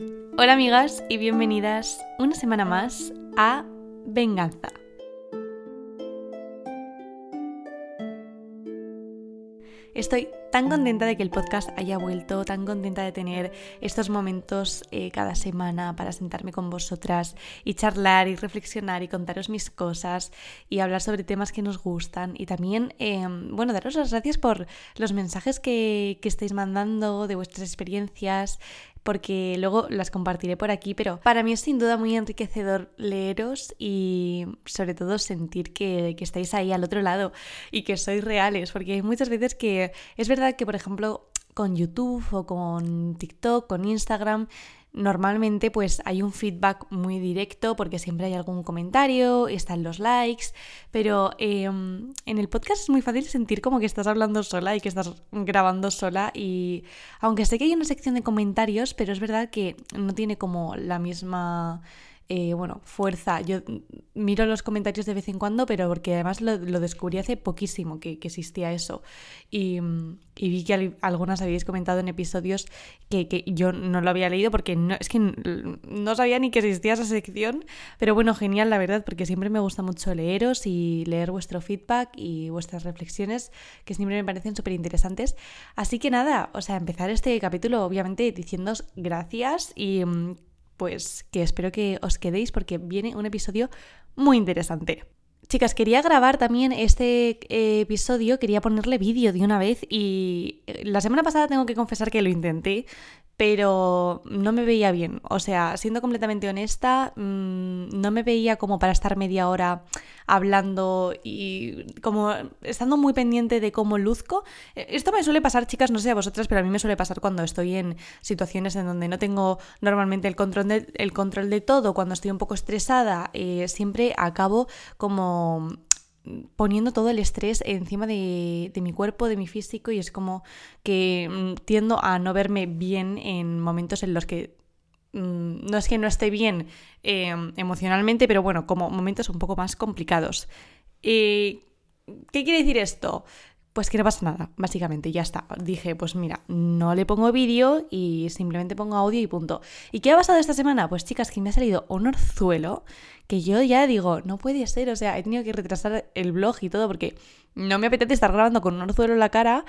Hola amigas y bienvenidas una semana más a Venganza. Estoy tan contenta de que el podcast haya vuelto, tan contenta de tener estos momentos eh, cada semana para sentarme con vosotras y charlar y reflexionar y contaros mis cosas y hablar sobre temas que nos gustan y también, em, bueno, daros las gracias por los mensajes que, que estáis mandando de vuestras experiencias, porque luego las compartiré por aquí, pero para mí es sin duda muy enriquecedor leeros y sobre todo sentir que, estáis ahí al otro lado y que sois reales, porque hay muchas veces que es verdad que, por ejemplo, con YouTube o con TikTok, con Instagram, Normalmente pues hay un feedback muy directo porque siempre hay algún comentario, están los likes, pero em, en el podcast es muy fácil sentir como que estás hablando sola y que estás grabando sola y aunque sé que hay una sección de comentarios, pero es verdad que no tiene como la misma eh, bueno, fuerza. Yo miro los comentarios de vez en cuando, pero porque además lo, descubrí hace poquísimo que, existía eso. Y, vi que algunas habéis comentado en episodios que, yo no lo había leído porque no, es que no sabía ni que existía esa sección. Pero bueno, genial, la verdad, porque siempre me gusta mucho leeros y leer vuestro feedback y vuestras reflexiones, que siempre me parecen súper interesantes. Así que nada, o sea, empezar este capítulo obviamente diciéndoos gracias y pues que espero que os quedéis porque viene un episodio muy interesante. Chicas, quería grabar también este eh, episodio, quería ponerle vídeo de una vez y eh, la semana pasada tengo que confesar que lo intenté, pero no me veía bien. O sea, siendo completamente honesta, mm, no me veía como para estar media hora hablando y como estando muy pendiente de cómo luzco. E, esto me suele pasar, chicas, no sé a vosotras, pero a mí me suele pasar cuando estoy en situaciones en donde no tengo normalmente el control de, el control de todo, cuando estoy un poco estresada, eh, siempre acabo como poniendo todo el estrés encima de, mi cuerpo, de mi físico, y es como que mm, tiendo a no verme bien en momentos en los que mm, no es que no esté bien em, emocionalmente, pero bueno, como momentos un poco más complicados. ¿Qué quiere decir esto? Pues que no pasa nada, básicamente, ya está. Dije, pues mira, no le pongo vídeo y simplemente pongo audio y punto. ¿Y qué ha pasado esta semana? Pues chicas, que me ha salido un orzuelo que yo ya digo, no puede ser, o sea, he tenido que retrasar el blog y todo porque no me apetece estar grabando con un orzuelo en la cara,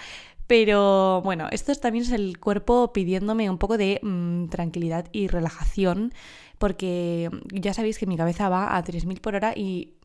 pero bueno, esto también es el cuerpo pidiéndome un poco de mm, tranquilidad y relajación, porque ya sabéis que mi cabeza va a 3.000 por hora y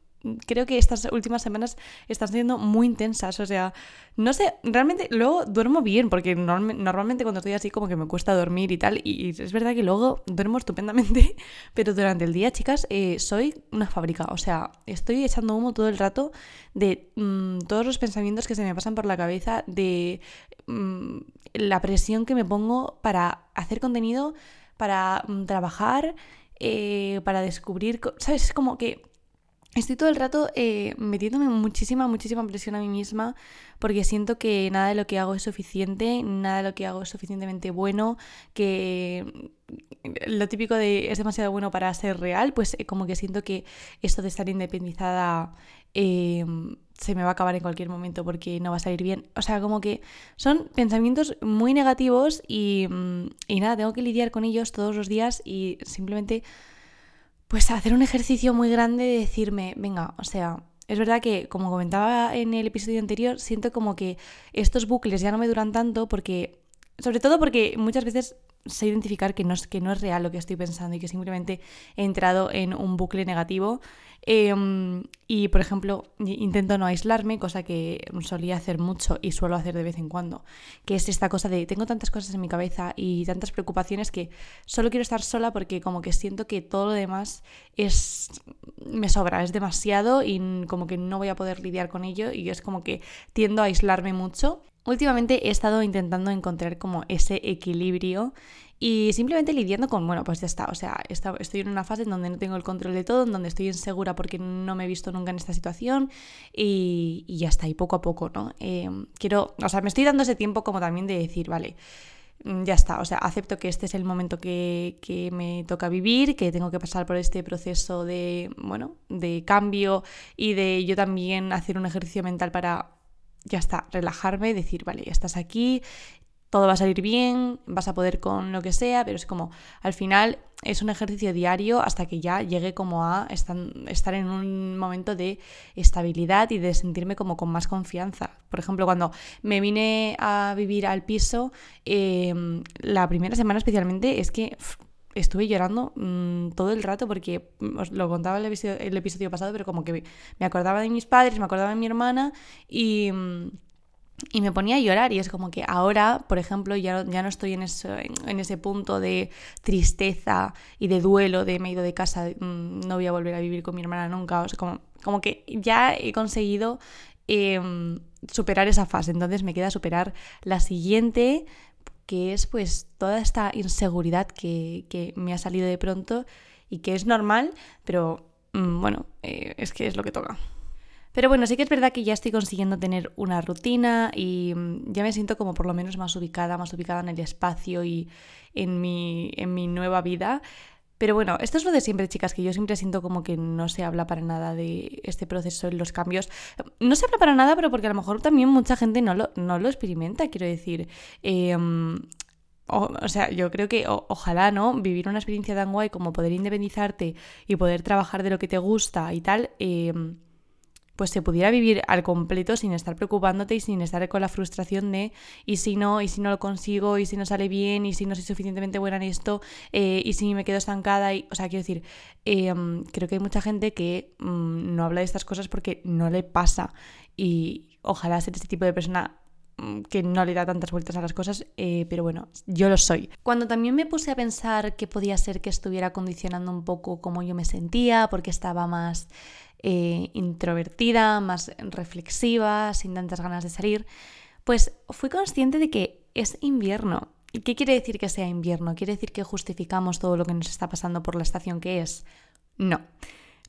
creo que estas últimas semanas están siendo muy intensas. O sea, no sé, realmente luego duermo bien, porque normalmente cuando estoy así como que me cuesta dormir y tal, y es verdad que luego duermo estupendamente, pero durante el día, chicas, eh, soy una fábrica. O sea, estoy echando humo todo el rato de mm, todos los pensamientos que se me pasan por la cabeza, de mm, la presión que me pongo para hacer contenido, para mm, trabajar, eh, para descubrir, ¿sabes? Es como que Estoy todo el rato eh, metiéndome muchísima, muchísima presión a mí misma porque siento que nada de lo que hago es suficiente, nada de lo que hago es suficientemente bueno, que lo típico de es demasiado bueno para ser real, pues eh, como que siento que esto de estar independizada em, se me va a acabar en cualquier momento porque no va a salir bien. O sea, como que son pensamientos muy negativos y, mm, y nada, tengo que lidiar con ellos todos los días y simplemente pues hacer un ejercicio muy grande de decirme, venga, o sea, es verdad que, como comentaba en el episodio anterior, siento como que estos bucles ya no me duran tanto porque, sobre todo porque muchas veces sé identificar que no, es, que no es real lo que estoy pensando y que simplemente he entrado en un bucle negativo. Em, y, por ejemplo, intento no aislarme, cosa que solía hacer mucho y suelo hacer de vez en cuando, que es esta cosa de tengo tantas cosas en mi cabeza y tantas preocupaciones que solo quiero estar sola porque como que siento que todo lo demás es me sobra, es demasiado y como que no voy a poder lidiar con ello y es como que tiendo a aislarme mucho. Últimamente he estado intentando encontrar como ese equilibrio y simplemente lidiando con, bueno, pues ya está, o sea, estoy en una fase en donde no tengo el control de todo, en donde estoy insegura porque no me he visto nunca en esta situación y, ya está, y poco a poco, ¿no? Eh, quiero, o sea, me estoy dando ese tiempo como también de decir, vale, mm, ya está, o sea, acepto que este es el momento que, que, me toca vivir, que tengo que pasar por este proceso de, bueno, de cambio y de yo también hacer un ejercicio mental para ya está, relajarme, decir, vale, ya estás aquí, todo va a salir bien, vas a poder con lo que sea, pero es como, al final es un ejercicio diario hasta que ya llegue como a estar en un momento de estabilidad y de sentirme como con más confianza. Por ejemplo, cuando me vine a vivir al piso, em, la primera semana especialmente es que estuve llorando mm, todo el rato porque os lo contaba el episodio, el episodio pasado, pero como que me acordaba de mis padres, me acordaba de mi hermana y... Mm, y me ponía a llorar y es como que ahora, por ejemplo, ya, ya no estoy en, en, ese punto de tristeza y de duelo de me he ido de casa, mm, no voy a volver a vivir con mi hermana nunca. O sea, como, como que ya he conseguido em, superar esa fase. Entonces me queda superar la siguiente, que es pues toda esta inseguridad que, que me ha salido de pronto y que es normal, pero mm, bueno, eh, es que es lo que toca. Pero bueno, sí que es verdad que ya estoy consiguiendo tener una rutina y mm, ya me siento como por lo menos más ubicada, más ubicada en el espacio y en mi, en mi nueva vida. Pero bueno, esto es lo de siempre, chicas, que yo siempre siento como que no se habla para nada de este proceso y los cambios. No se habla para nada, pero porque a lo mejor también mucha gente no lo, no lo experimenta, quiero decir. Em, o, sea, yo creo que ojalá, ¿no? Vivir una experiencia tan guay como poder independizarte y poder trabajar de lo que te gusta y tal. Eh, pues se pudiera vivir al completo sin estar preocupándote y sin estar con la frustración de y si no, y si no lo consigo, y si no sale bien, y si no soy suficientemente buena en esto, eh, y si me quedo estancada. Y, o sea, quiero decir, em, creo que hay mucha gente que mm, no habla de estas cosas porque no le pasa. Y ojalá ser este tipo de persona mm, que no le da tantas vueltas a las cosas, eh, pero bueno, yo lo soy. Cuando también me puse a pensar que podía ser que estuviera condicionando un poco cómo yo me sentía, porque estaba más eh, introvertida, más reflexiva, sin tantas ganas de salir, pues fui consciente de que es invierno. ¿Y qué quiere decir que sea invierno? ¿Quiere decir que justificamos todo lo que nos está pasando por la estación que es? No.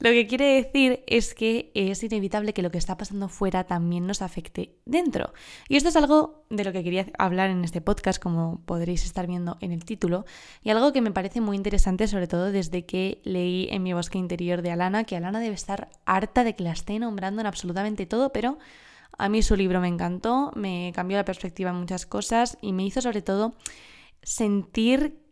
Lo que quiere decir es que es inevitable que lo que está pasando fuera también nos afecte dentro. Y esto es algo de lo que quería hablar en este podcast, como podréis estar viendo en el título, y algo que me parece muy interesante, sobre todo desde que leí en mi bosque interior de Alana, que Alana debe estar harta de que la esté nombrando en absolutamente todo, pero a mí su libro me encantó, me cambió la perspectiva en muchas cosas y me hizo sobre todo sentir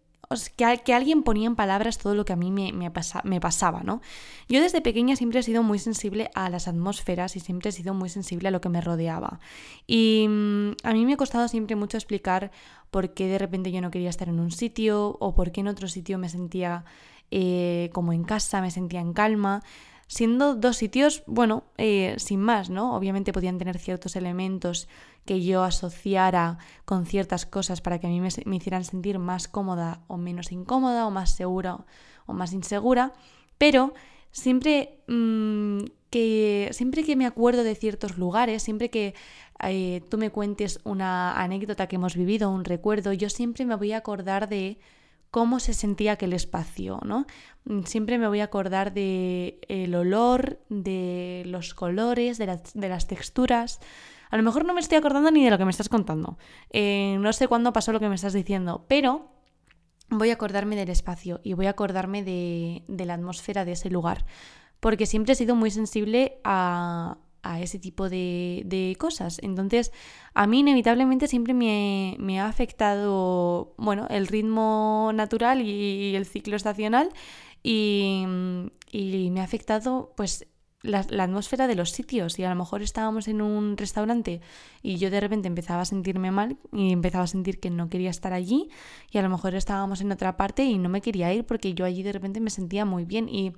que, alguien ponía en palabras todo lo que a mí me, pasaba, ¿no? Yo desde pequeña siempre he sido muy sensible a las atmósferas y siempre he sido muy sensible a lo que me rodeaba. Y mm, a mí me ha costado siempre mucho explicar por qué de repente yo no quería estar en un sitio o por qué en otro sitio me sentía eh, como en casa, me sentía en calma siendo dos sitios, bueno, eh, sin más, ¿no? Obviamente podían tener ciertos elementos que yo asociara con ciertas cosas para que a mí me, hicieran sentir más cómoda o menos incómoda o más segura o más insegura, pero siempre mm, que siempre que me acuerdo de ciertos lugares, siempre que eh, tú me cuentes una anécdota que hemos vivido, un recuerdo, yo siempre me voy a acordar de cómo se sentía aquel espacio, ¿no? Mm, siempre me voy a acordar de el olor, de los colores, de, de las texturas, a lo mejor no me estoy acordando ni de lo que me estás contando. Eh, no sé cuándo pasó lo que me estás diciendo, pero voy a acordarme del espacio y voy a acordarme de, la atmósfera de ese lugar. Porque siempre he sido muy sensible a, ese tipo de, cosas. Entonces, a mí inevitablemente siempre me, ha afectado, bueno, el ritmo natural y, el ciclo estacional y, y, me ha afectado, pues, la, atmósfera de los sitios y a lo mejor estábamos en un restaurante y yo de repente empezaba a sentirme mal y empezaba a sentir que no quería estar allí y a lo mejor estábamos en otra parte y no me quería ir porque yo allí de repente me sentía muy bien y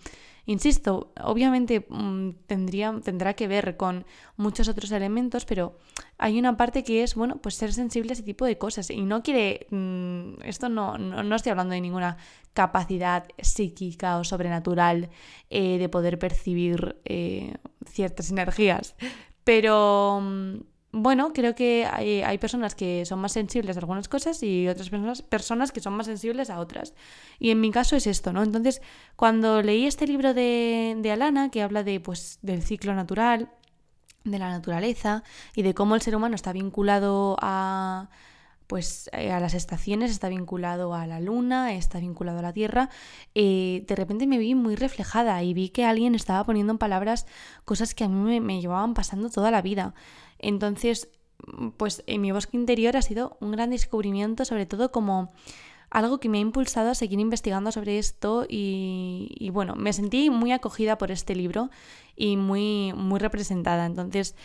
Insisto, obviamente mm, tendría, tendrá que ver con muchos otros elementos, pero hay una parte que es, bueno, pues ser sensible a ese tipo de cosas. Y no quiere, mm, esto no, no, estoy hablando de ninguna capacidad psíquica o sobrenatural eh, de poder percibir eh, ciertas energías, pero mm, bueno, creo que hay, personas que son más sensibles a algunas cosas y otras personas, personas que son más sensibles a otras. Y en mi caso es esto, ¿no? Entonces, cuando leí este libro de, de Alana, que habla de, pues, del ciclo natural, de la naturaleza y de cómo el ser humano está vinculado a pues eh, a las estaciones, está vinculado a la luna, está vinculado a la tierra, eh, de repente me vi muy reflejada y vi que alguien estaba poniendo en palabras cosas que a mí me llevaban pasando toda la vida. Entonces, pues en mi bosque interior ha sido un gran descubrimiento, sobre todo como algo que me ha impulsado a seguir investigando sobre esto y, bueno, me sentí muy acogida por este libro y muy, muy representada. Entonces,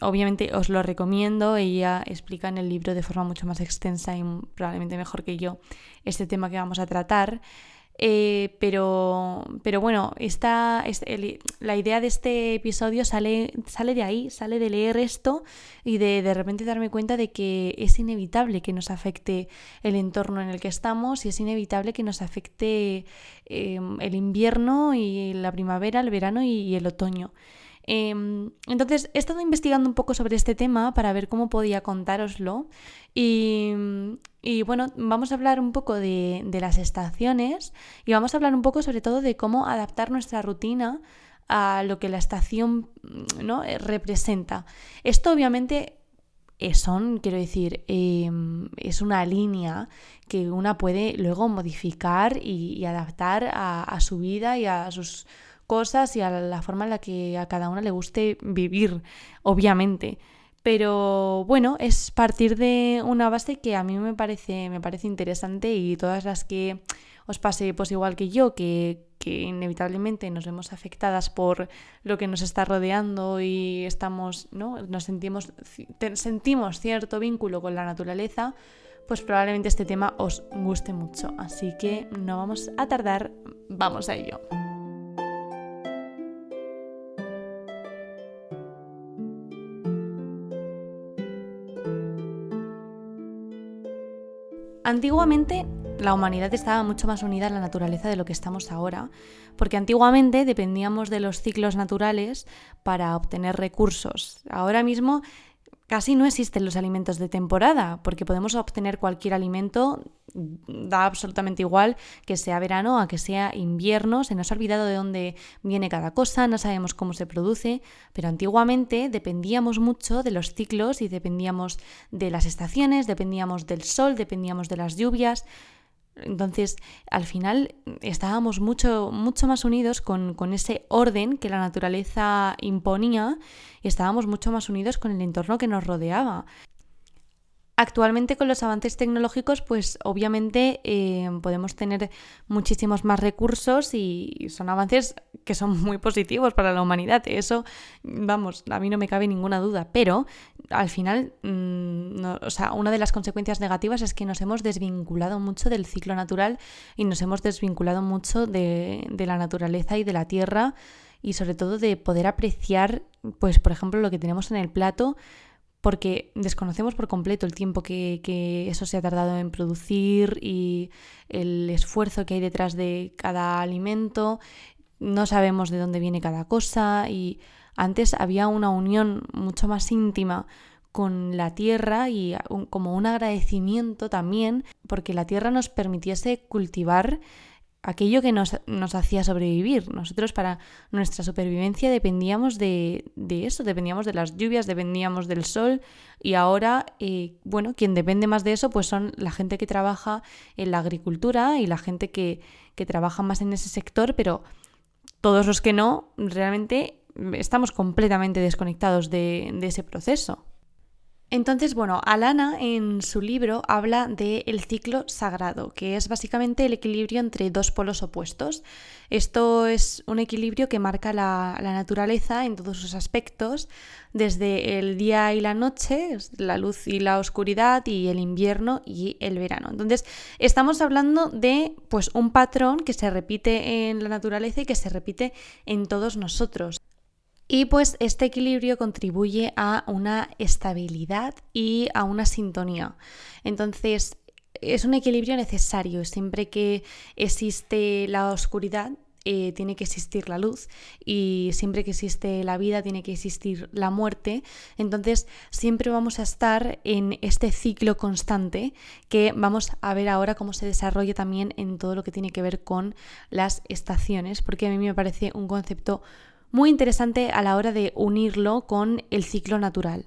obviamente os lo recomiendo, ella explica en el libro de forma mucho más extensa y probablemente mejor que yo este tema que vamos a tratar. Eh, pero, pero bueno, esta, la idea de este episodio sale, sale de ahí, sale de leer esto y de de repente darme cuenta de que es inevitable que nos afecte el entorno en el que estamos y es inevitable que nos afecte em, el invierno y la primavera, el verano y el otoño. Em, entonces he estado investigando un poco sobre este tema para ver cómo podía contároslo y, bueno, vamos a hablar un poco de, las estaciones y vamos a hablar un poco sobre todo de cómo adaptar nuestra rutina a lo que la estación ¿no? Eh, representa. Esto obviamente son, quiero decir, em, es una línea que una puede luego modificar y, adaptar a, su vida y a sus cosas y a la forma en la que a cada una le guste vivir, obviamente. Pero bueno, es partir de una base que a mí me parece, me parece interesante y todas las que os pase pues igual que yo, que, que inevitablemente nos vemos afectadas por lo que nos está rodeando y estamos, ¿no? Nos sentimos, sentimos cierto vínculo con la naturaleza, pues probablemente este tema os guste mucho. Así que no vamos a tardar, vamos a ello. Antiguamente la humanidad estaba mucho más unida a la naturaleza de lo que estamos ahora, porque antiguamente dependíamos de los ciclos naturales para obtener recursos. Ahora mismo casi no existen los alimentos de temporada, porque podemos obtener cualquier alimento, da absolutamente igual que sea verano a que sea invierno, se nos ha olvidado de dónde viene cada cosa, no sabemos cómo se produce, pero antiguamente dependíamos mucho de los ciclos y dependíamos de las estaciones, dependíamos del sol, dependíamos de las lluvias. Entonces, al final estábamos mucho, mucho más unidos con, con, ese orden que la naturaleza imponía y estábamos mucho más unidos con el entorno que nos rodeaba. Actualmente con los avances tecnológicos, pues obviamente eh, podemos tener muchísimos más recursos y son avances que son muy positivos para la humanidad. Eso, vamos, a mí no me cabe ninguna duda. Pero al final, mm, o sea, una de las consecuencias negativas es que nos hemos desvinculado mucho del ciclo natural y nos hemos desvinculado mucho de, de la naturaleza y de la tierra y sobre todo de poder apreciar, pues por ejemplo, lo que tenemos en el plato porque desconocemos por completo el tiempo que, eso se ha tardado en producir y el esfuerzo que hay detrás de cada alimento, no sabemos de dónde viene cada cosa y antes había una unión mucho más íntima con la tierra y como un agradecimiento también porque la tierra nos permitiese cultivar aquello que nos, hacía sobrevivir. Nosotros para nuestra supervivencia dependíamos de, eso, dependíamos de las lluvias, dependíamos del sol y ahora, eh, bueno, quien depende más de eso pues son la gente que trabaja en la agricultura y la gente que, que trabaja más en ese sector, pero todos los que no, realmente estamos completamente desconectados de, de ese proceso. Entonces, bueno, Alana en su libro habla del ciclo sagrado, que es básicamente el equilibrio entre dos polos opuestos. Esto es un equilibrio que marca la, naturaleza en todos sus aspectos, desde el día y la noche, la luz y la oscuridad, y el invierno y el verano. Entonces, estamos hablando de pues, un patrón que se repite en la naturaleza y que se repite en todos nosotros. Y pues este equilibrio contribuye a una estabilidad y a una sintonía. Entonces, es un equilibrio necesario. Siempre que existe la oscuridad, eh, tiene que existir la luz y siempre que existe la vida tiene que existir la muerte. Entonces siempre vamos a estar en este ciclo constante que vamos a ver ahora cómo se desarrolla también en todo lo que tiene que ver con las estaciones, porque a mí me parece un concepto muy interesante a la hora de unirlo con el ciclo natural.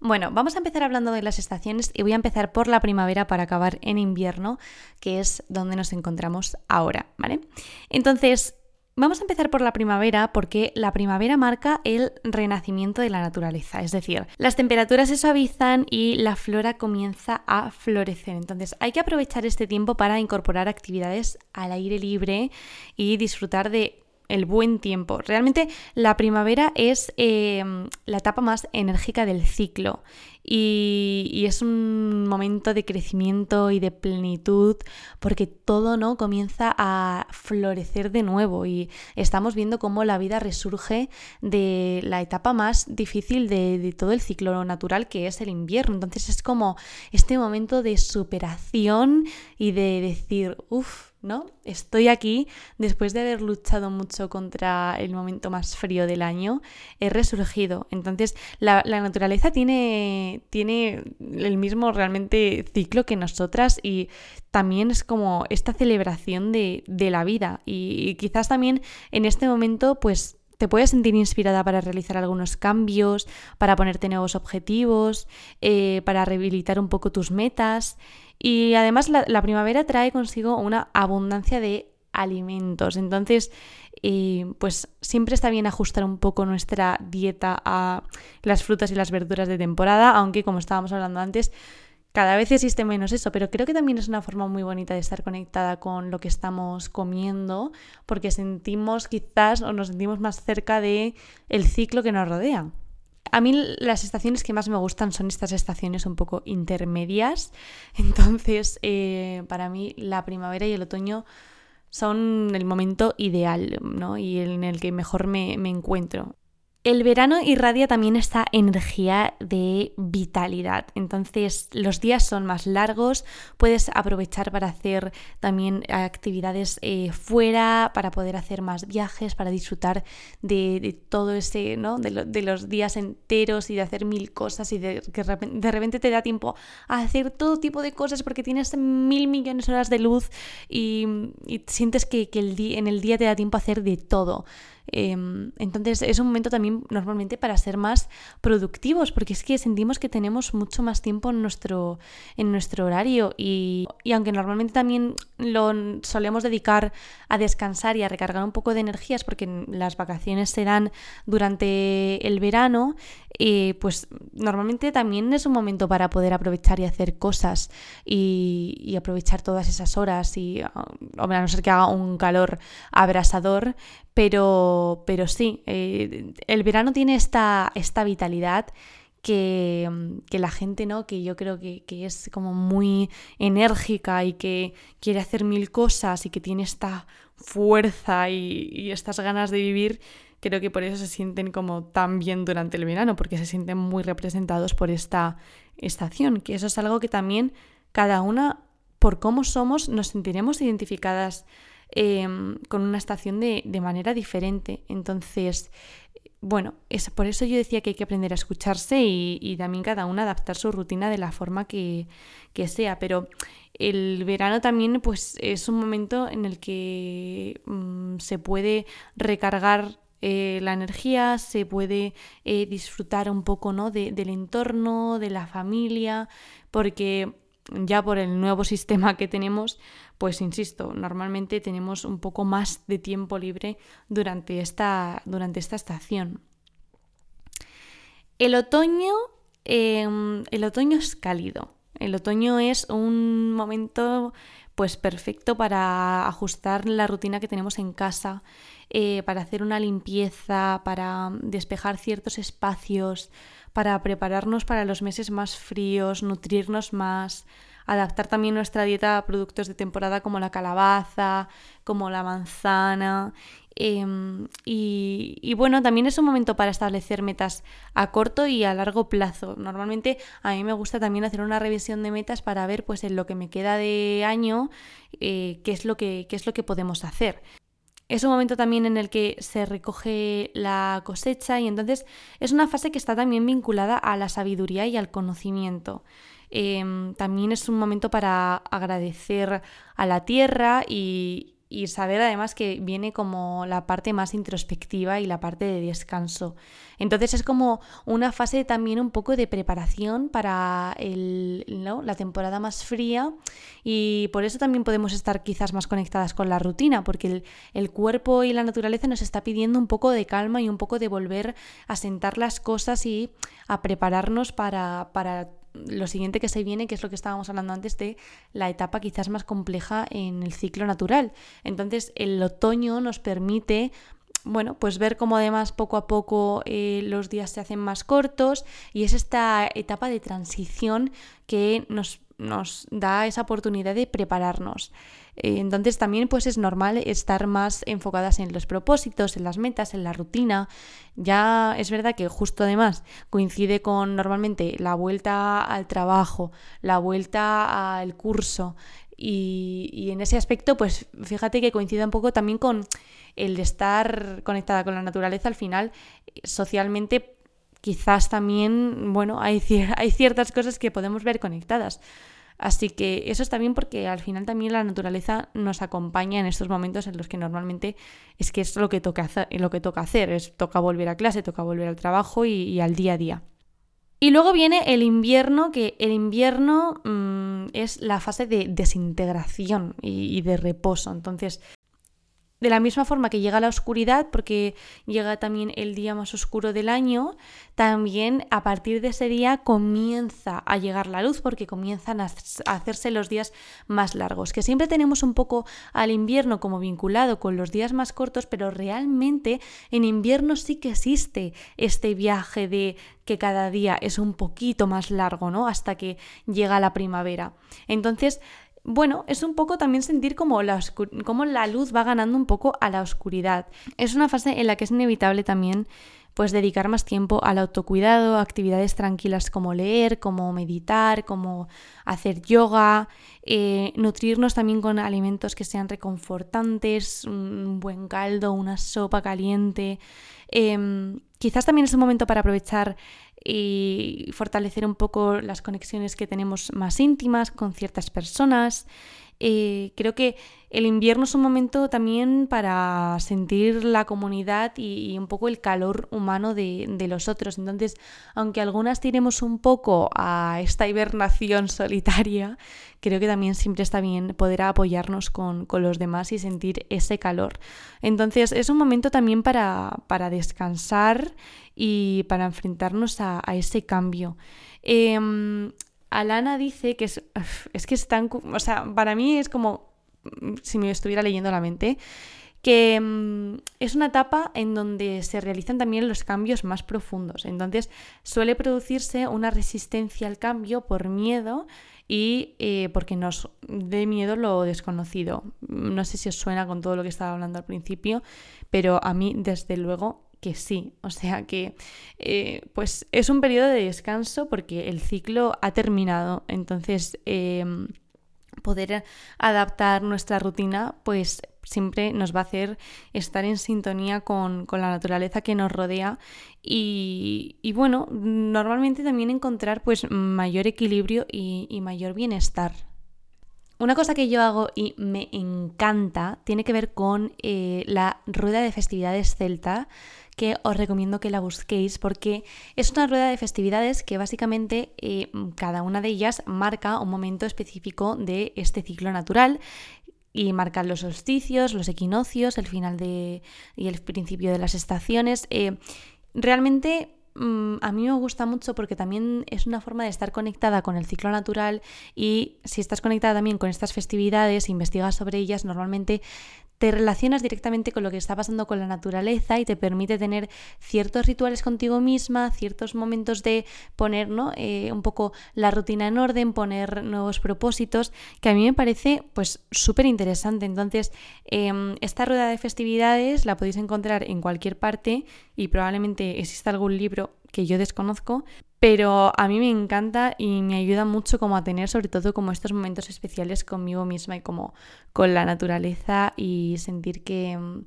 Bueno, vamos a empezar hablando de las estaciones y voy a empezar por la primavera para acabar en invierno, que es donde nos encontramos ahora, ¿vale? Entonces, Vamos a empezar por la primavera porque la primavera marca el renacimiento de la naturaleza, es decir, las temperaturas se suavizan y la flora comienza a florecer. Entonces hay que aprovechar este tiempo para incorporar actividades al aire libre y disfrutar de el buen tiempo. Realmente la primavera es em, la etapa más enérgica del ciclo y, es un momento de crecimiento y de plenitud porque todo ¿no? comienza a florecer de nuevo y estamos viendo cómo la vida resurge de la etapa más difícil de, de todo el ciclo natural que es el invierno. Entonces es como este momento de superación y de decir, uff, ¿no? Estoy aquí después de haber luchado mucho contra el momento más frío del año, he resurgido. Entonces, la, naturaleza tiene, tiene el mismo realmente ciclo que nosotras y también es como esta celebración de, la vida. Y, quizás también en este momento, pues te puedes sentir inspirada para realizar algunos cambios, para ponerte nuevos objetivos, eh, para rehabilitar un poco tus metas. Y además la, primavera trae consigo una abundancia de alimentos. Entonces, eh, pues siempre está bien ajustar un poco nuestra dieta a las frutas y las verduras de temporada, aunque como estábamos hablando antes, cada vez existe menos eso, pero creo que también es una forma muy bonita de estar conectada con lo que estamos comiendo, porque sentimos quizás o nos sentimos más cerca de el ciclo que nos rodea. A mí las estaciones que más me gustan son estas estaciones un poco intermedias. Entonces, eh, para mí la primavera y el otoño son el momento ideal, ¿no? Y en el que mejor me, me encuentro. El verano irradia también esta energía de vitalidad, entonces los días son más largos, puedes aprovechar para hacer también actividades eh, fuera, para poder hacer más viajes, para disfrutar de, todo ese, ¿no? De, los días enteros y de hacer mil cosas y de que de repente te da tiempo a hacer todo tipo de cosas porque tienes mil millones de horas de luz y, sientes que, en el día te da tiempo a hacer de todo. Em, entonces es un momento también normalmente para ser más productivos, porque es que sentimos que tenemos mucho más tiempo en nuestro, en nuestro horario y, y aunque normalmente también lo solemos dedicar a descansar y a recargar un poco de energías, porque las vacaciones se dan durante el verano, eh, pues normalmente también es un momento para poder aprovechar y hacer cosas y, aprovechar todas esas horas y a no ser que haga un calor abrasador, pero, pero sí, eh, el verano tiene esta, esta vitalidad que, la gente, ¿no? Que yo creo que, es como muy enérgica y que quiere hacer mil cosas y que tiene esta fuerza y estas ganas de vivir, creo que por eso se sienten como tan bien durante el verano, porque se sienten muy representados por esta estación, que eso es algo que también cada una, por cómo somos, nos sentiremos identificadas em, con una estación de, manera diferente. Entonces, bueno, es, por eso yo decía que hay que aprender a escucharse y, también cada una adaptar su rutina de la forma que, sea, pero el verano también pues es un momento en el que mm, se puede recargar eh, la energía, se puede eh, disfrutar un poco ¿no? del entorno, de la familia, porque ya por el nuevo sistema que tenemos, pues insisto, normalmente tenemos un poco más de tiempo libre durante esta, durante esta estación. El otoño, em, el otoño es cálido. El otoño es un momento pues perfecto para ajustar la rutina que tenemos en casa, eh, para hacer una limpieza, para despejar ciertos espacios, para prepararnos para los meses más fríos, nutrirnos más, adaptar también nuestra dieta a productos de temporada como la calabaza, como la manzana. Em, y, bueno, también es un momento para establecer metas a corto y a largo plazo. Normalmente a mí me gusta también hacer una revisión de metas para ver pues en lo que me queda de año eh, qué, es lo que, qué es lo que podemos hacer. Es un momento también en el que se recoge la cosecha y entonces es una fase que está también vinculada a la sabiduría y al conocimiento. Em, también es un momento para agradecer a la tierra y, saber además que viene como la parte más introspectiva y la parte de descanso. Entonces es como una fase también un poco de preparación para la temporada más fría y por eso también podemos estar quizás más conectadas con la rutina, porque el, el cuerpo y la naturaleza nos está pidiendo un poco de calma y un poco de volver a sentar las cosas y a prepararnos para, para lo siguiente que se viene, que es lo que estábamos hablando antes de la etapa quizás más compleja en el ciclo natural. Entonces, el otoño nos permite bueno, pues ver cómo además poco a poco eh, los días se hacen más cortos y es esta etapa de transición que nos, nos da esa oportunidad de prepararnos. Eh, entonces también pues es normal estar más enfocadas en los propósitos, en las metas, en la rutina. Ya es verdad que justo además coincide con normalmente la vuelta al trabajo, la vuelta al curso y, en ese aspecto pues fíjate que coincide un poco también con el estar conectada con la naturaleza al final socialmente quizás también, bueno, hay, hay ciertas cosas que podemos ver conectadas. Así que eso está bien porque al final también la naturaleza nos acompaña en estos momentos en los que normalmente es que es lo que toca hacer, lo que toca hacer, es toca volver a clase, toca volver al trabajo y, al día a día. Y luego viene el invierno, que el invierno mm, es la fase de desintegración y, y de reposo. Entonces, de la misma forma que llega la oscuridad, porque llega también el día más oscuro del año, también a partir de ese día comienza a llegar la luz, porque comienzan a hacerse los días más largos. Que siempre tenemos un poco al invierno como vinculado con los días más cortos, pero realmente en invierno sí que existe este viaje de que cada día es un poquito más largo, ¿no? Hasta que llega la primavera. Entonces, bueno, es un poco también sentir como la, como la luz va ganando un poco a la oscuridad. Es una fase en la que es inevitable también pues dedicar más tiempo al autocuidado, actividades tranquilas como leer, como meditar, como hacer yoga, eh, nutrirnos también con alimentos que sean reconfortantes, un buen caldo, una sopa caliente. Em, quizás también es un momento para aprovechar y fortalecer un poco las conexiones que tenemos más íntimas con ciertas personas. Eh, creo que el invierno es un momento también para sentir la comunidad y, un poco el calor humano de, los otros. Entonces, aunque algunas tiremos un poco a esta hibernación solitaria, creo que también siempre está bien poder apoyarnos con, los demás y sentir ese calor. Entonces, es un momento también para, descansar y para enfrentarnos a, ese cambio. Em, Alana dice que es, es que es tan... O sea, para mí es como mm, si me estuviera leyendo la mente, que mm, es una etapa en donde se realizan también los cambios más profundos. Entonces suele producirse una resistencia al cambio por miedo y eh, porque nos dé miedo lo desconocido. No sé si os suena con todo lo que estaba hablando al principio, pero a mí desde luego que sí. O sea que eh, pues es un periodo de descanso porque el ciclo ha terminado. Entonces em, poder adaptar nuestra rutina pues siempre nos va a hacer estar en sintonía con, la naturaleza que nos rodea y, bueno, normalmente también encontrar pues mayor equilibrio y, mayor bienestar. Una cosa que yo hago y me encanta tiene que ver con eh, la rueda de festividades celta que os recomiendo que la busquéis porque es una rueda de festividades que básicamente eh, cada una de ellas marca un momento específico de este ciclo natural y marcan los solsticios, los equinoccios, el final de, y el principio de las estaciones. Eh, realmente mm, a mí me gusta mucho porque también es una forma de estar conectada con el ciclo natural y si estás conectada también con estas festividades, investigas sobre ellas, normalmente te relacionas directamente con lo que está pasando con la naturaleza y te permite tener ciertos rituales contigo misma, ciertos momentos de poner. Eh, un poco la rutina en orden, poner nuevos propósitos, que a mí me parece pues súper interesante. Entonces, em, esta rueda de festividades la podéis encontrar en cualquier parte y probablemente exista algún libro que yo desconozco, pero a mí me encanta y me ayuda mucho como a tener sobre todo como estos momentos especiales conmigo misma y como con la naturaleza y sentir que, mm,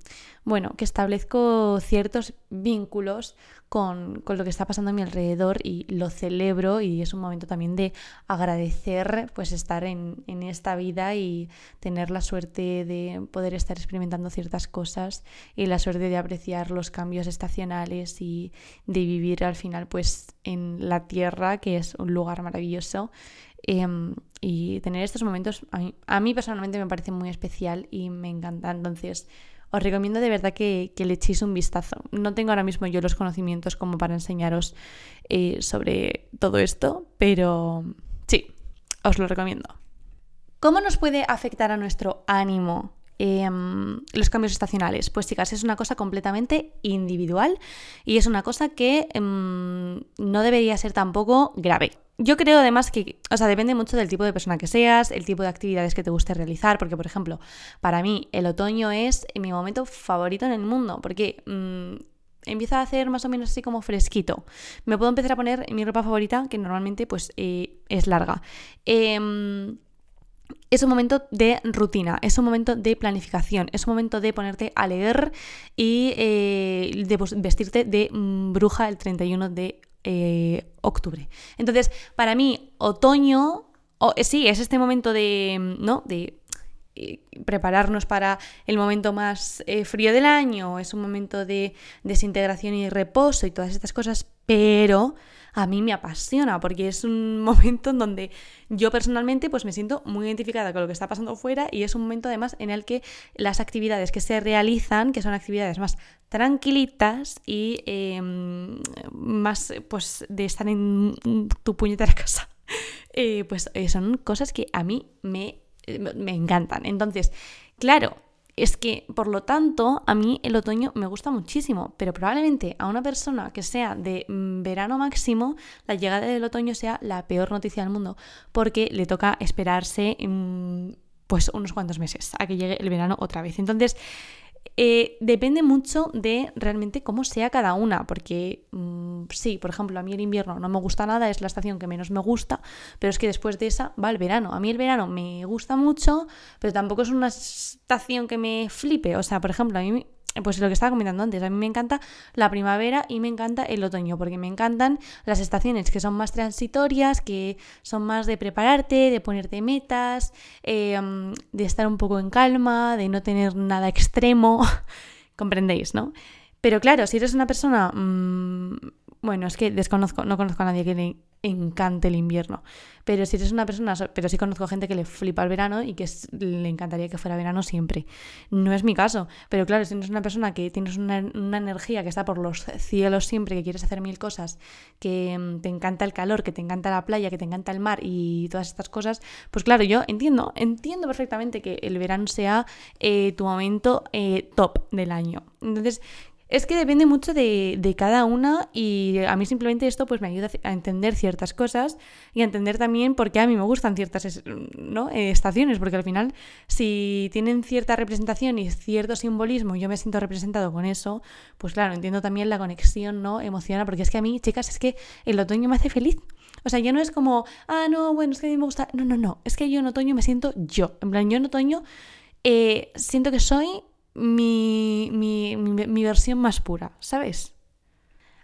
bueno, que establezco ciertos vínculos con, lo que está pasando a mi alrededor y lo celebro y es un momento también de agradecer pues estar en, en esta vida y tener la suerte de poder estar experimentando ciertas cosas y la suerte de apreciar los cambios estacionales y de vivir al final pues en la tierra que es un lugar maravilloso. Em, y tener estos momentos a mí, a mí personalmente me parece muy especial y me encanta. Entonces os recomiendo de verdad que, le echéis un vistazo. No tengo ahora mismo yo los conocimientos como para enseñaros eh, sobre todo esto, pero sí, os lo recomiendo. ¿Cómo nos puede afectar a nuestro ánimo em, los cambios estacionales? Pues chicas, es una cosa completamente individual y es una cosa que em, no debería ser tampoco grave. Yo creo además que, o sea, depende mucho del tipo de persona que seas, el tipo de actividades que te guste realizar, porque por ejemplo, para mí el otoño es mi momento favorito en el mundo, porque mm, empieza a hacer más o menos así como fresquito. Me puedo empezar a poner mi ropa favorita, que normalmente pues eh, es larga. Em, es un momento de rutina, es un momento de planificación, es un momento de ponerte a leer y eh, de pues, vestirte de mm, bruja el 31 de eh, octubre. Entonces, para mí, otoño, eh, sí, es este momento de, ¿no? De eh, prepararnos para el momento más frío del año, es un momento de desintegración y reposo y todas estas cosas, pero a mí me apasiona porque es un momento en donde yo personalmente pues me siento muy identificada con lo que está pasando fuera y es un momento además en el que las actividades que se realizan, que son actividades más tranquilitas y em, más pues de estar en tu puñetera casa, eh, pues eh, son cosas que a mí me, me encantan. Entonces, claro, es que, por lo tanto, a mí el otoño me gusta muchísimo, pero probablemente a una persona que sea de mm, verano máximo, la llegada del otoño sea la peor noticia del mundo, porque le toca esperarse mm, pues unos cuantos meses a que llegue el verano otra vez. Entonces, eh, depende mucho de realmente cómo sea cada una, porque mm, sí, por ejemplo, a mí el invierno no me gusta nada, es la estación que menos me gusta, pero es que después de esa va el verano. A mí el verano me gusta mucho, pero tampoco es una estación que me flipe. O sea, por ejemplo, a mí pues lo que estaba comentando antes, a mí me encanta la primavera y me encanta el otoño, porque me encantan las estaciones que son más transitorias, que son más de prepararte, de ponerte metas, em, de estar un poco en calma, de no tener nada extremo, comprendéis, ¿no? Pero claro, si eres una persona, mm, bueno, es que desconozco, no conozco a nadie que le encante el invierno. Pero si eres una persona, pero sí conozco gente que le flipa el verano y que le encantaría que fuera verano siempre. No es mi caso, pero claro, si eres una persona que tienes una, energía que está por los cielos siempre, que quieres hacer mil cosas, que mm, te encanta el calor, que te encanta la playa, que te encanta el mar y todas estas cosas, pues claro, yo entiendo, entiendo perfectamente que el verano sea eh, tu momento eh, top del año. Entonces, es que depende mucho de, cada una y a mí simplemente esto pues me ayuda a entender ciertas cosas y a entender también por qué a mí me gustan ciertas ¿no? Eh, estaciones, porque al final si tienen cierta representación y cierto simbolismo y yo me siento representado con eso, pues claro, entiendo también la conexión ¿no? emocional, porque es que a mí, chicas, es que el otoño me hace feliz. O sea, ya no es como, ah, no, bueno, es que a mí me gusta. No, no, no. Es que yo en otoño me siento yo. En plan, yo en otoño eh, siento que soy mi, mi, versión más pura, ¿sabes?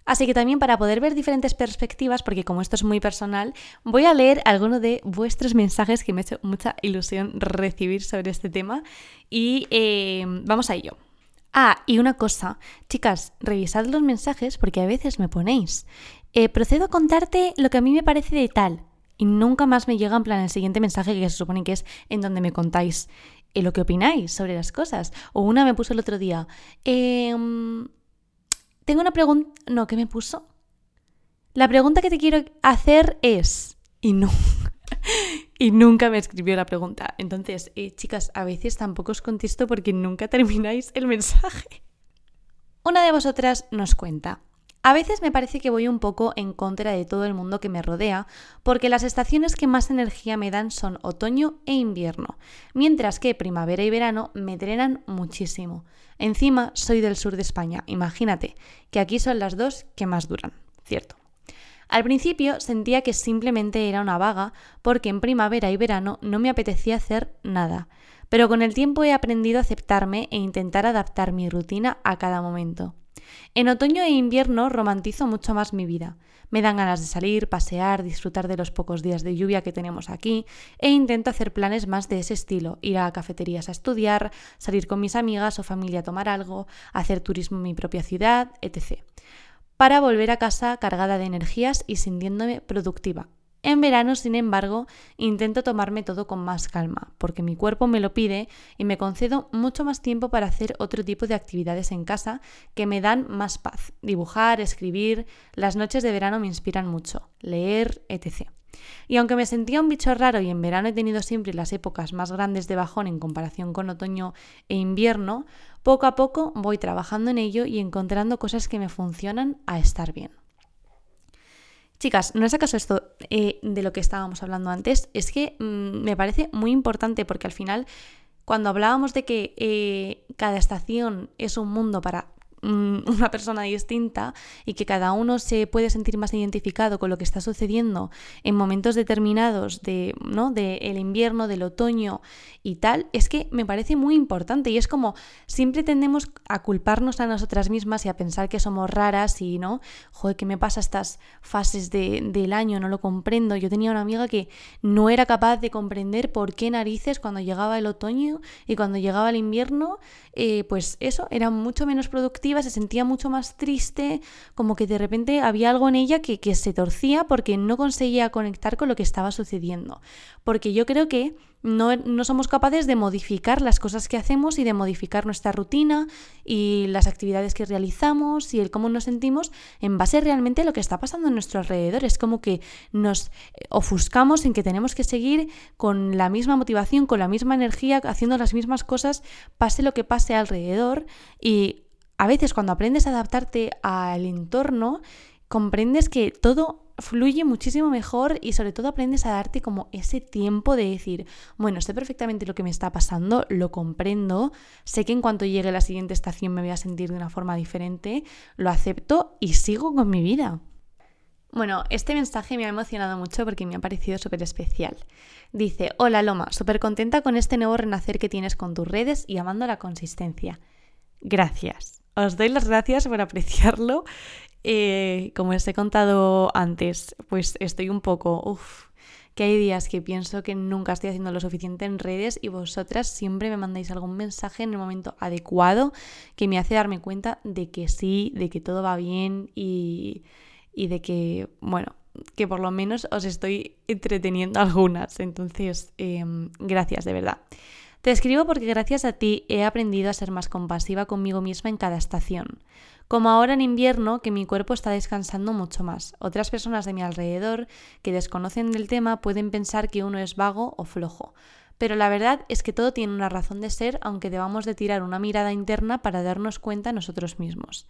Así que también para poder ver diferentes perspectivas, porque como esto es muy personal, voy a leer algunos de vuestros mensajes que me ha hecho mucha ilusión recibir sobre este tema y eh, vamos a ello. Ah, y una cosa, chicas, revisad los mensajes porque a veces me ponéis. Eh, procedo a contarte lo que a mí me parece de tal. Y nunca más me llega en plan el siguiente mensaje que se supone que es en donde me contáis lo que opináis sobre las cosas. O una me puso el otro día, em, tengo una pregunta, no, ¿qué me puso? La pregunta que te quiero hacer es, y no, y nunca me escribió la pregunta. Entonces, eh, chicas, a veces tampoco os contesto porque nunca termináis el mensaje. Una de vosotras nos cuenta, a veces me parece que voy un poco en contra de todo el mundo que me rodea, porque las estaciones que más energía me dan son otoño e invierno, mientras que primavera y verano me drenan muchísimo. Encima soy del sur de España, imagínate, que aquí son las dos que más duran, ¿cierto? Al principio sentía que simplemente era una vaga porque en primavera y verano no me apetecía hacer nada, pero con el tiempo he aprendido a aceptarme e intentar adaptar mi rutina a cada momento. En otoño e invierno romantizo mucho más mi vida. Me dan ganas de salir, pasear, disfrutar de los pocos días de lluvia que tenemos aquí e intento hacer planes más de ese estilo, ir a cafeterías a estudiar, salir con mis amigas o familia a tomar algo, hacer turismo en mi propia ciudad, etc. Para volver a casa cargada de energías y sintiéndome productiva, en verano, sin embargo, intento tomarme todo con más calma, porque mi cuerpo me lo pide y me concedo mucho más tiempo para hacer otro tipo de actividades en casa que me dan más paz. Dibujar, escribir, las noches de verano me inspiran mucho, leer, etc. Y aunque me sentía un bicho raro y en verano he tenido siempre las épocas más grandes de bajón en comparación con otoño e invierno, poco a poco voy trabajando en ello y encontrando cosas que me funcionan a estar bien. Chicas, ¿no es acaso esto eh, de lo que estábamos hablando antes? Es que mm, me parece muy importante porque al final, cuando hablábamos de que eh, cada estación es un mundo para una persona distinta y que cada uno se puede sentir más identificado con lo que está sucediendo en momentos determinados de, ¿no? de el invierno, del otoño y tal, es que me parece muy importante y es como siempre tendemos a culparnos a nosotras mismas y a pensar que somos raras y no, joder, ¿qué me pasa estas fases de, del año? No lo comprendo. Yo tenía una amiga que no era capaz de comprender por qué narices cuando llegaba el otoño y cuando llegaba el invierno, eh, pues eso, era mucho menos productiva se sentía mucho más triste, como que de repente había algo en ella que, que se torcía porque no conseguía conectar con lo que estaba sucediendo. Porque yo creo que no, no, somos capaces de modificar las cosas que hacemos y de modificar nuestra rutina y las actividades que realizamos y el cómo nos sentimos en base realmente a lo que está pasando en nuestro alrededor. Es como que nos ofuscamos en que tenemos que seguir con la misma motivación, con la misma energía, haciendo las mismas cosas, pase lo que pase alrededor y a veces cuando aprendes a adaptarte al entorno, comprendes que todo fluye muchísimo mejor y sobre todo aprendes a darte como ese tiempo de decir, bueno, sé perfectamente lo que me está pasando, lo comprendo, sé que en cuanto llegue la siguiente estación me voy a sentir de una forma diferente, lo acepto y sigo con mi vida. Bueno, este mensaje me ha emocionado mucho porque me ha parecido súper especial. Dice, hola Loma, súper contenta con este nuevo renacer que tienes con tus redes y amando la consistencia. Gracias os doy las gracias por apreciarlo. Eh, como os he contado antes, pues estoy un poco, uff, que hay días que pienso que nunca estoy haciendo lo suficiente en redes y vosotras siempre me mandáis algún mensaje en el momento adecuado que me hace darme cuenta de que sí, de que todo va bien y, y de que, bueno, que por lo menos os estoy entreteniendo algunas. Entonces, em, gracias de verdad. Te escribo porque gracias a ti he aprendido a ser más compasiva conmigo misma en cada estación. Como ahora en invierno, que mi cuerpo está descansando mucho más. Otras personas de mi alrededor que desconocen del tema pueden pensar que uno es vago o flojo. Pero la verdad es que todo tiene una razón de ser, aunque debamos de tirar una mirada interna para darnos cuenta nosotros mismos.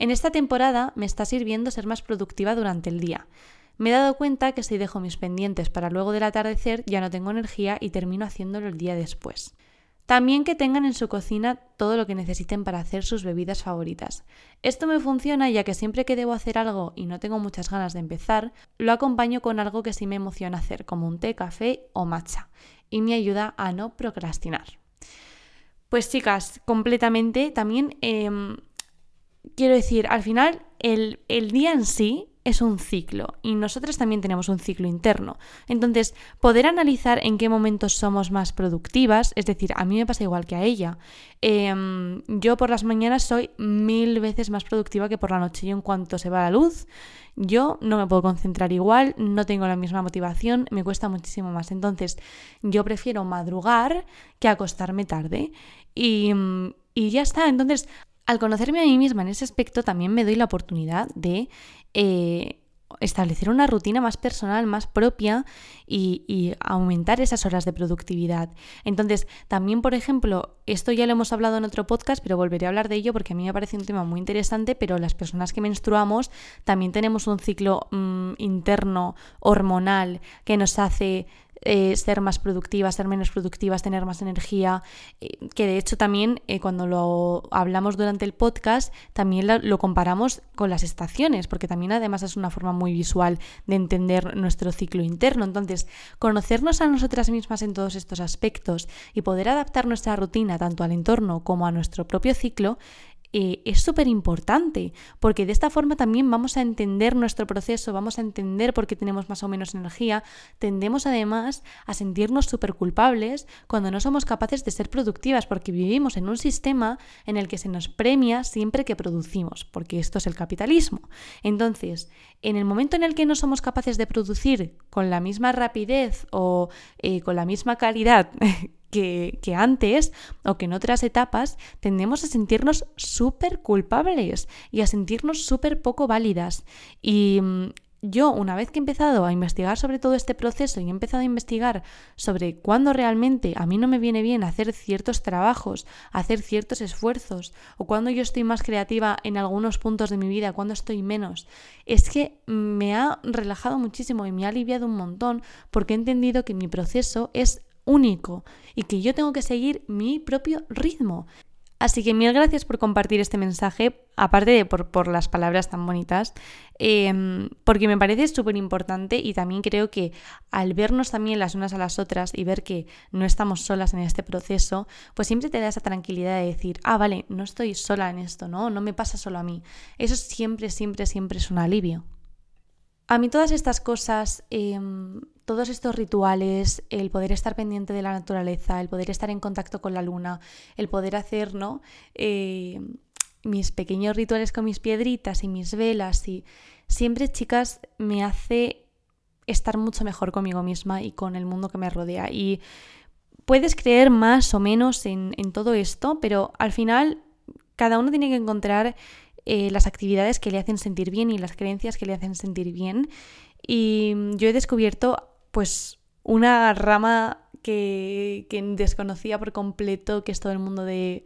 En esta temporada me está sirviendo ser más productiva durante el día. Me he dado cuenta que si dejo mis pendientes para luego del atardecer ya no tengo energía y termino haciéndolo el día después. También que tengan en su cocina todo lo que necesiten para hacer sus bebidas favoritas. Esto me funciona ya que siempre que debo hacer algo y no tengo muchas ganas de empezar, lo acompaño con algo que sí me emociona hacer, como un té, café o matcha, y me ayuda a no procrastinar. Pues chicas, completamente también em, quiero decir, al final el, el día en sí es un ciclo y nosotros también tenemos un ciclo interno. Entonces, poder analizar en qué momentos somos más productivas, es decir, a mí me pasa igual que a ella. Em, yo por las mañanas soy mil veces más productiva que por la noche. y en cuanto se va la luz, yo no me puedo concentrar igual, no tengo la misma motivación, me cuesta muchísimo más. Entonces, yo prefiero madrugar que acostarme tarde. Y, y ya está. Entonces, al conocerme a mí misma en ese aspecto, también me doy la oportunidad de eh, establecer una rutina más personal, más propia y, aumentar esas horas de productividad. Entonces, también, por ejemplo, esto ya lo hemos hablado en otro podcast, pero volveré a hablar de ello porque a mí me parece un tema muy interesante, pero las personas que menstruamos también tenemos un ciclo mm, interno hormonal que nos hace eh, ser más productivas, ser menos productivas, tener más energía, eh, que de hecho también eh, cuando lo hablamos durante el podcast, también lo, comparamos con las estaciones, porque también además es una forma muy visual de entender nuestro ciclo interno. Entonces, conocernos a nosotras mismas en todos estos aspectos y poder adaptar nuestra rutina tanto al entorno como a nuestro propio ciclo eh, es súper importante, porque de esta forma también vamos a entender nuestro proceso, vamos a entender por qué tenemos más o menos energía, tendemos además a sentirnos súper culpables cuando no somos capaces de ser productivas, porque vivimos en un sistema en el que se nos premia siempre que producimos, porque esto es el capitalismo. Entonces, en el momento en el que no somos capaces de producir con la misma rapidez o eh, con la misma calidad que, antes o que en otras etapas tendemos a sentirnos súper culpables y a sentirnos súper poco válidas. Y mm, yo, una vez que he empezado a investigar sobre todo este proceso y he empezado a investigar sobre cuándo realmente a mí no me viene bien hacer ciertos trabajos, hacer ciertos esfuerzos, o cuando yo estoy más creativa en algunos puntos de mi vida, cuando estoy menos, es que me ha relajado muchísimo y me ha aliviado un montón porque he entendido que mi proceso es único y que yo tengo que seguir mi propio ritmo. Así que mil gracias por compartir este mensaje, aparte de por, las palabras tan bonitas, em, porque me parece súper importante y también creo que al vernos también las unas a las otras y ver que no estamos solas en este proceso, pues siempre te da esa tranquilidad de decir, ah, vale, no estoy sola en esto, ¿no? No me pasa solo a mí. Eso siempre, siempre, siempre es un alivio. A mí todas estas cosas, em, todos estos rituales, el poder estar pendiente de la naturaleza, el poder estar en contacto con la luna, el poder hacer ¿no? Eh, mis pequeños rituales con mis piedritas y mis velas y siempre, chicas, me hace estar mucho mejor conmigo misma y con el mundo que me rodea. Y puedes creer más o menos en, todo esto, pero al final cada uno tiene que encontrar eh, las actividades que le hacen sentir bien y las creencias que le hacen sentir bien. Y yo he descubierto pues una rama que, que desconocía por completo, que es todo el mundo de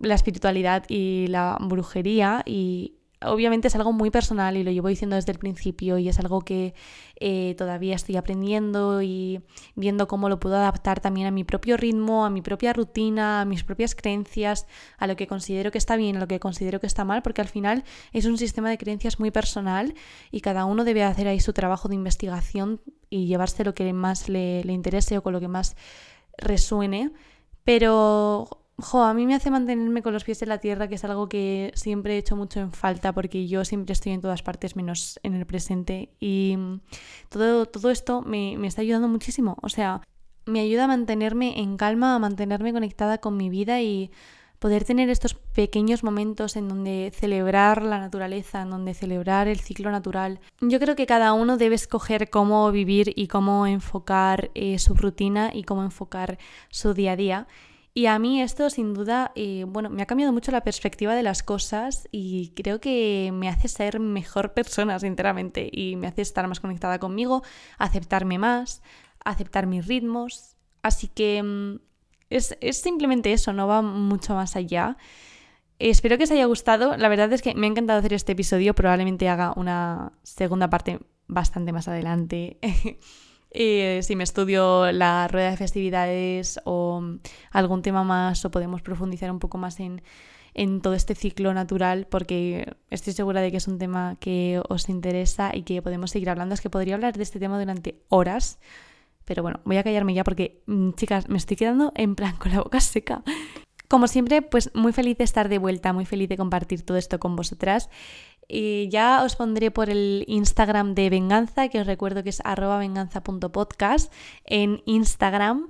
la espiritualidad y la brujería y obviamente es algo muy personal y lo llevo diciendo desde el principio y es algo que eh, todavía estoy aprendiendo y viendo cómo lo puedo adaptar también a mi propio ritmo, a mi propia rutina, a mis propias creencias, a lo que considero que está bien, a lo que considero que está mal, porque al final es un sistema de creencias muy personal y cada uno debe hacer ahí su trabajo de investigación y llevarse lo que más le, le interese o con lo que más resuene. Pero a mí me hace mantenerme con los pies en la tierra, que es algo que siempre he hecho mucho en falta, porque yo siempre estoy en todas partes menos en el presente. Y todo, todo esto me, me está ayudando muchísimo. O sea, me ayuda a mantenerme en calma, a mantenerme conectada con mi vida y poder tener estos pequeños momentos en donde celebrar la naturaleza, en donde celebrar el ciclo natural. Yo creo que cada uno debe escoger cómo vivir y cómo enfocar eh, su rutina y cómo enfocar su día a día. Y a mí esto sin duda, eh, bueno, me ha cambiado mucho la perspectiva de las cosas y creo que me hace ser mejor persona, sinceramente, y me hace estar más conectada conmigo, aceptarme más, aceptar mis ritmos. Así que mm, es, es simplemente eso, no va mucho más allá. Espero que os haya gustado. La verdad es que me ha encantado hacer este episodio. Probablemente haga una segunda parte bastante más adelante. Eh, si me estudio la rueda de festividades o algún tema más o podemos profundizar un poco más en, en todo este ciclo natural porque estoy segura de que es un tema que os interesa y que podemos seguir hablando. Es que podría hablar de este tema durante horas, pero bueno, voy a callarme ya porque, mm, chicas, me estoy quedando en plan con la boca seca. Como siempre, pues muy feliz de estar de vuelta, muy feliz de compartir todo esto con vosotras. Ya os pondré por el Instagram de Venganza, que os recuerdo que es arroba venganza.podcast en Instagram.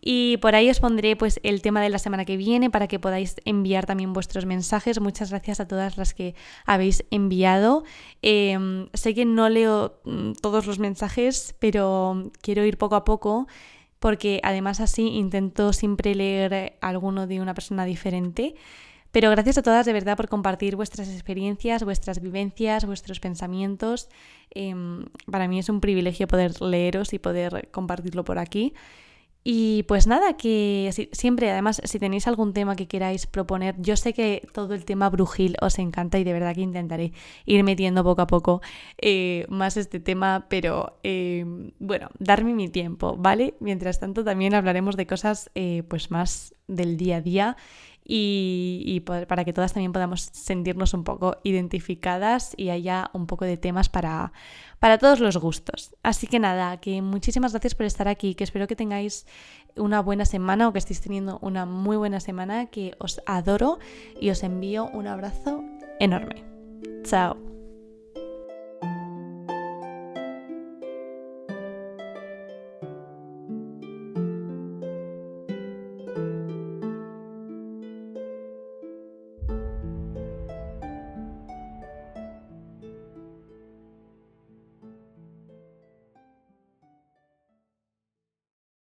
Y por ahí os pondré pues el tema de la semana que viene para que podáis enviar también vuestros mensajes. Muchas gracias a todas las que habéis enviado. Em, sé que no leo mm, todos los mensajes, pero quiero ir poco a poco porque además así intento siempre leer alguno de una persona diferente. Pero gracias a todas de verdad por compartir vuestras experiencias, vuestras vivencias, vuestros pensamientos. Em, para mí es un privilegio poder leeros y poder compartirlo por aquí. Y pues nada, que siempre, además, si tenéis algún tema que queráis proponer, yo sé que todo el tema brujil os encanta y de verdad que intentaré ir metiendo poco a poco eh, más este tema, pero eh, bueno, darme mi tiempo, ¿vale? Mientras tanto, también hablaremos de cosas eh, pues más del día a día y, para que todas también podamos sentirnos un poco identificadas y haya un poco de temas para, para todos los gustos. Así que nada, que muchísimas gracias por estar aquí, que espero que tengáis una buena semana o que estéis teniendo una muy buena semana, que os adoro y os envío un abrazo enorme. Chao.